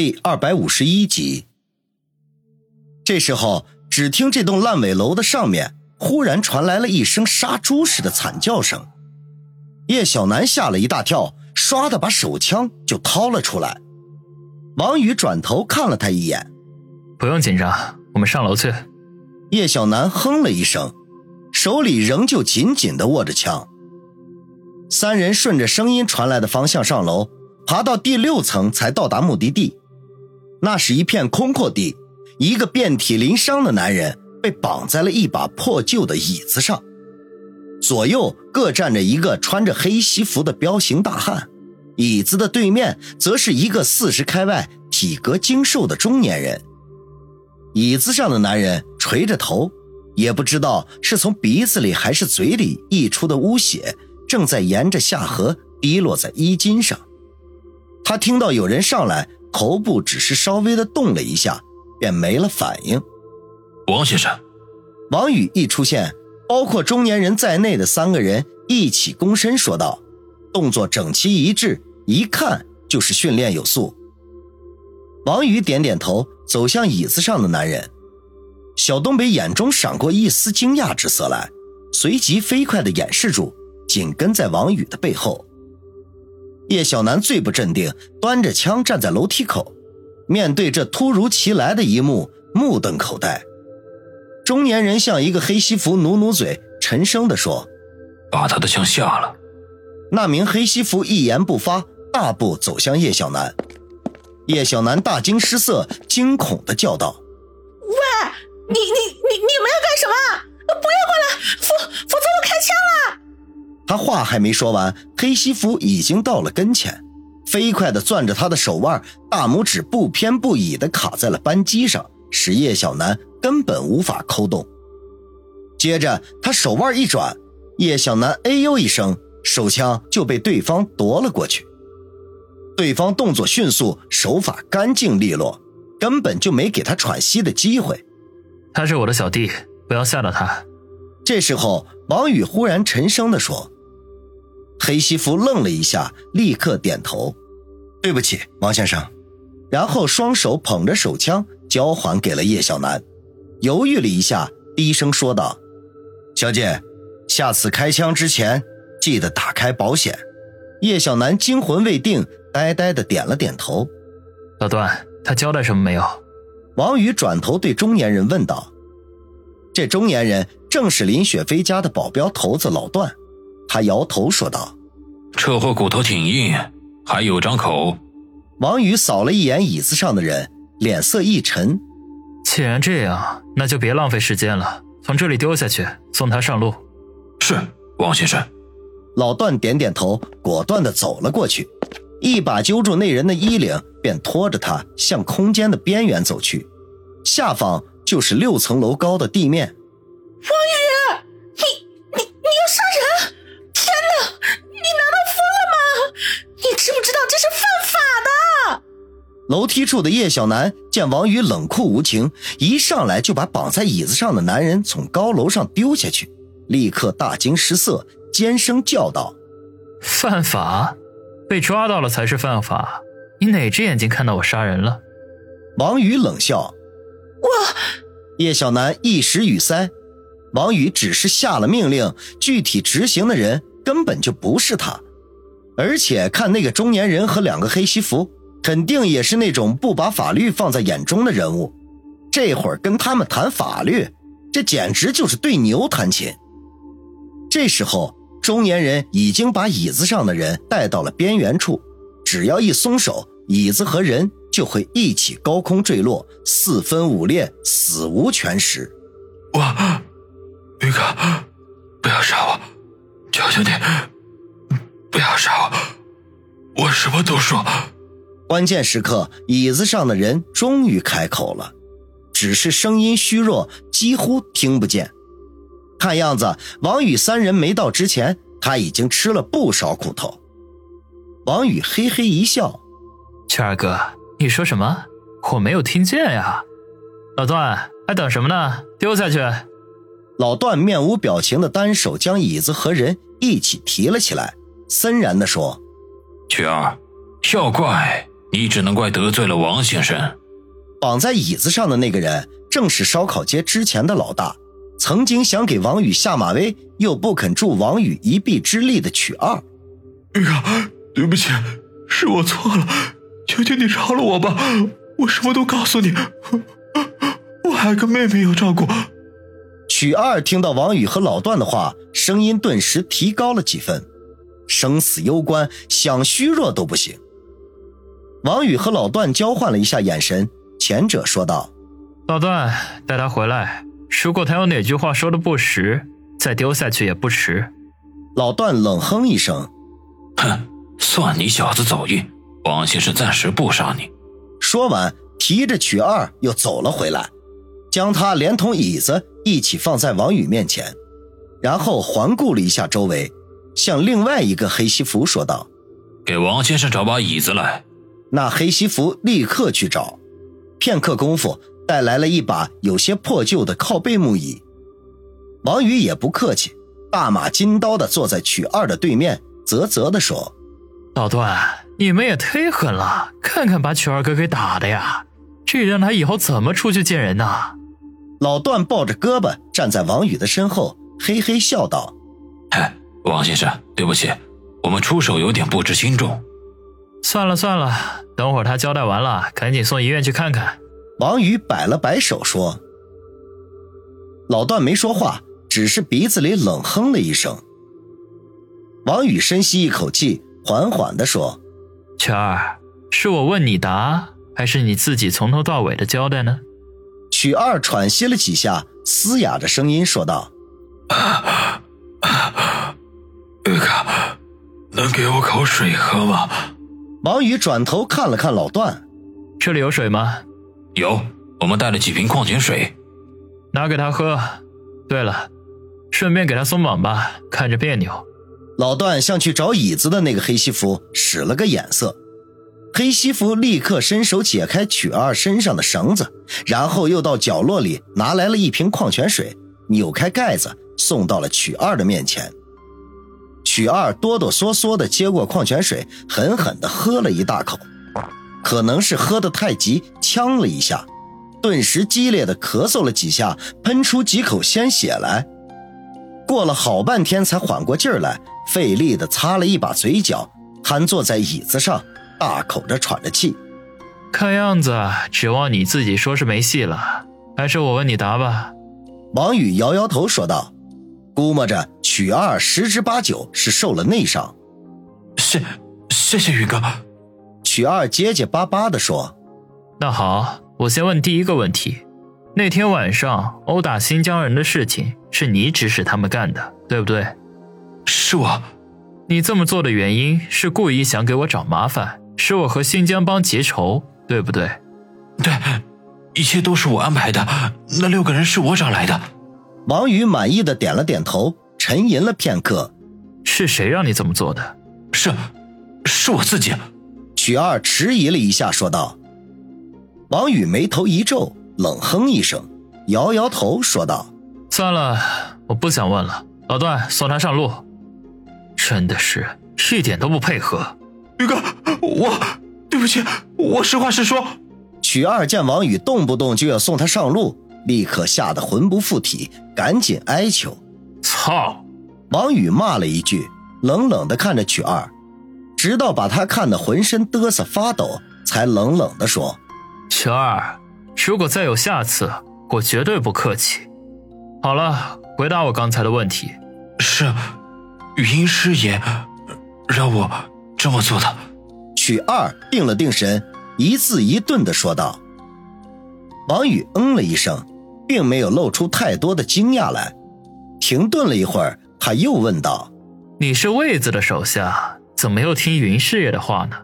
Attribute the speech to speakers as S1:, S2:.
S1: 第二百五十一集。这时候，只听这栋烂尾楼的上面忽然传来了一声杀猪似的惨叫声。叶小楠吓了一大跳，唰的把手枪就掏了出来。王宇转头看了他一眼：“
S2: 不用紧张，我们上楼去。”
S1: 叶小楠哼了一声，手里仍旧紧紧的握着枪。三人顺着声音传来的方向上楼，爬到第六层才到达目的地。那是一片空阔地，一个遍体鳞伤的男人被绑在了一把破旧的椅子上，左右各站着一个穿着黑西服的彪形大汉，椅子的对面则是一个四十开外、体格精瘦的中年人。椅子上的男人垂着头，也不知道是从鼻子里还是嘴里溢出的污血，正在沿着下颌滴落在衣襟上。他听到有人上来。头部只是稍微的动了一下，便没了反应。
S3: 王先生，
S1: 王宇一出现，包括中年人在内的三个人一起躬身说道，动作整齐一致，一看就是训练有素。王宇点点头，走向椅子上的男人。小东北眼中闪过一丝惊讶之色来，随即飞快的掩饰住，紧跟在王宇的背后。叶小楠最不镇定，端着枪站在楼梯口，面对这突如其来的一幕，目瞪口呆。中年人向一个黑西服努努嘴，沉声地说：“
S3: 把他的枪下了。”
S1: 那名黑西服一言不发，大步走向叶小楠。叶小楠大惊失色，惊恐地叫道：“
S4: 喂，你你你你们要干什么？不要过来，否否则我开枪了！”
S1: 他话还没说完，黑西服已经到了跟前，飞快地攥着他的手腕，大拇指不偏不倚地卡在了扳机上，使叶小楠根本无法抠动。接着，他手腕一转，叶小楠哎呦一声，手枪就被对方夺了过去。对方动作迅速，手法干净利落，根本就没给他喘息的机会。
S2: 他是我的小弟，不要吓到他。
S1: 这时候，王宇忽然沉声地说。黑西服愣了一下，立刻点头：“对不起，王先生。”然后双手捧着手枪交还给了叶小楠，犹豫了一下，低声说道：“小姐，下次开枪之前记得打开保险。”叶小楠惊魂未定，呆呆的点了点头。
S2: 老段，他交代什么没有？
S1: 王宇转头对中年人问道：“这中年人正是林雪飞家的保镖头子老段。”他摇头说道：“
S3: 车祸骨头挺硬，还有张口。”
S1: 王宇扫了一眼椅子上的人，脸色一沉：“
S2: 既然这样，那就别浪费时间了，从这里丢下去，送他上路。”“
S3: 是，王先生。”
S1: 老段点点头，果断地走了过去，一把揪住那人的衣领，便拖着他向空间的边缘走去。下方就是六层楼高的地面。
S4: 王宇，
S1: 楼梯处的叶小楠见王宇冷酷无情，一上来就把绑在椅子上的男人从高楼上丢下去，立刻大惊失色，尖声叫道：“
S2: 犯法？被抓到了才是犯法！你哪只眼睛看到我杀人了？”
S1: 王宇冷笑：“
S4: 我……”
S1: 叶小楠一时语塞。王宇只是下了命令，具体执行的人根本就不是他。而且看那个中年人和两个黑西服，肯定也是那种不把法律放在眼中的人物。这会儿跟他们谈法律，这简直就是对牛弹琴。这时候，中年人已经把椅子上的人带到了边缘处，只要一松手，椅子和人就会一起高空坠落，四分五裂，死无全尸。
S3: 我，宇哥，不要杀我，求求你。不要杀我！我什么都说。
S1: 关键时刻，椅子上的人终于开口了，只是声音虚弱，几乎听不见。看样子，王宇三人没到之前，他已经吃了不少苦头。王宇嘿嘿一笑：“
S2: 圈儿哥，你说什么？我没有听见呀。”老段，还等什么呢？丢下去！
S1: 老段面无表情的单手将椅子和人一起提了起来。森然的说：“
S3: 曲儿，要怪你只能怪得罪了王先生。
S1: 绑在椅子上的那个人，正是烧烤街之前的老大，曾经想给王宇下马威，又不肯助王宇一臂之力的曲二。
S3: 哎呀，对不起，是我错了，求求你饶了我吧，我什么都告诉你，我还有个妹妹要照顾。
S1: 曲二听到王宇和老段的话，声音顿时提高了几分，生死攸关，想虚弱都不行。王宇和老段交换了一下眼神。前者说道：“
S2: 老段，带他回来。如果他有哪句话说的不实，再丢下去也不迟。”
S1: 老段冷哼一声：“
S3: 哼，算你小子走运，王先生暂时不杀你。”
S1: 说完，提着曲二又走了回来，将他连同椅子一起放在王宇面前，然后环顾了一下周围，向另外一个黑西服说道：“
S3: 给王先生找把椅子来。”
S1: 那黑西服立刻去找。片刻功夫，带来了一把有些破旧的靠背木椅。王宇也不客气，大马金刀的坐在曲二的对面，啧啧的说：“
S2: 老段，你们也忒狠了，看看把曲二哥给打的呀，这让他以后怎么出去见人呐？”
S1: 老段抱着胳膊站在王宇的身后，嘿嘿笑道：“
S3: 嗨，王先生，对不起，我们出手有点不知轻重。”
S2: 算了算了，等会儿他交代完了，赶紧送医院去看看。
S1: 王宇摆了摆手说：“老段没说话，只是鼻子里冷哼了一声。”王宇深吸一口气，缓缓地说：“
S2: 全儿，是我问你答，还是你自己从头到尾的交代呢？”
S1: 曲二喘息了几下，嘶哑着声音说道：“
S3: 玉哥，能给我口水喝吗？”
S1: 王宇转头看了看老段，
S2: 这里有水吗？
S3: 有，我们带了几瓶矿泉水，
S2: 拿给他喝。对了，顺便给他松绑吧，看着别扭。
S1: 老段向去找椅子的那个黑西服使了个眼色，黑西服立刻伸手解开曲二身上的绳子，然后又到角落里拿来了一瓶矿泉水，扭开盖子送到了曲二的面前。曲二哆哆嗦嗦地接过矿泉水，狠狠地喝了一大口，可能是喝得太急，呛了一下，顿时激烈的咳嗽了几下，喷出几口鲜血来。过了好半天才缓过劲儿来，费力地擦了一把嘴角，瘫坐在椅子上，大口着喘着气。
S2: 看样子指望你自己说是没戏了，还是我问你答吧。
S1: 王宇摇摇头说道。估摸着曲二十之八九是受了内伤，
S3: 谢谢谢宇哥。
S1: 曲二结结巴巴地说：“
S2: 那好，我先问第一个问题，那天晚上殴打新疆人的事情是你指使他们干的，对不对？”“
S3: 是我。”“
S2: 你这么做的原因是故意想给我找麻烦，使我和新疆帮结仇，对不对？”“
S3: 对，一切都是我安排的，那六个人是我找来的。”
S1: 王宇满意的点了点头，沉吟了片刻：“
S2: 是谁让你这么做的？
S3: 是，是我自己。”
S1: 曲二迟疑了一下，说道。王宇眉头一皱，冷哼一声，摇摇头，说道：“
S2: 算了，我不想问了。老段，送他上路。真的是一点都不配合。”
S3: 宇哥，我对不起，我实话实说。
S1: 曲二见王宇动不动就要送他上路。立刻吓得魂不附体，赶紧哀求：“
S2: 操！”
S1: 王宇骂了一句，冷冷的看着曲二，直到把他看得浑身嘚瑟发抖，才冷冷的说：“
S2: 曲二，如果再有下次，我绝对不客气。好了，回答我刚才的问题。
S3: 是，语音师爷让我这么做的。”
S1: 曲二定了定神，一字一顿的说道。王宇嗯了一声。并没有露出太多的惊讶来，停顿了一会儿，他又问道：“
S2: 你是卫子的手下，怎么又听云师爷的话呢？”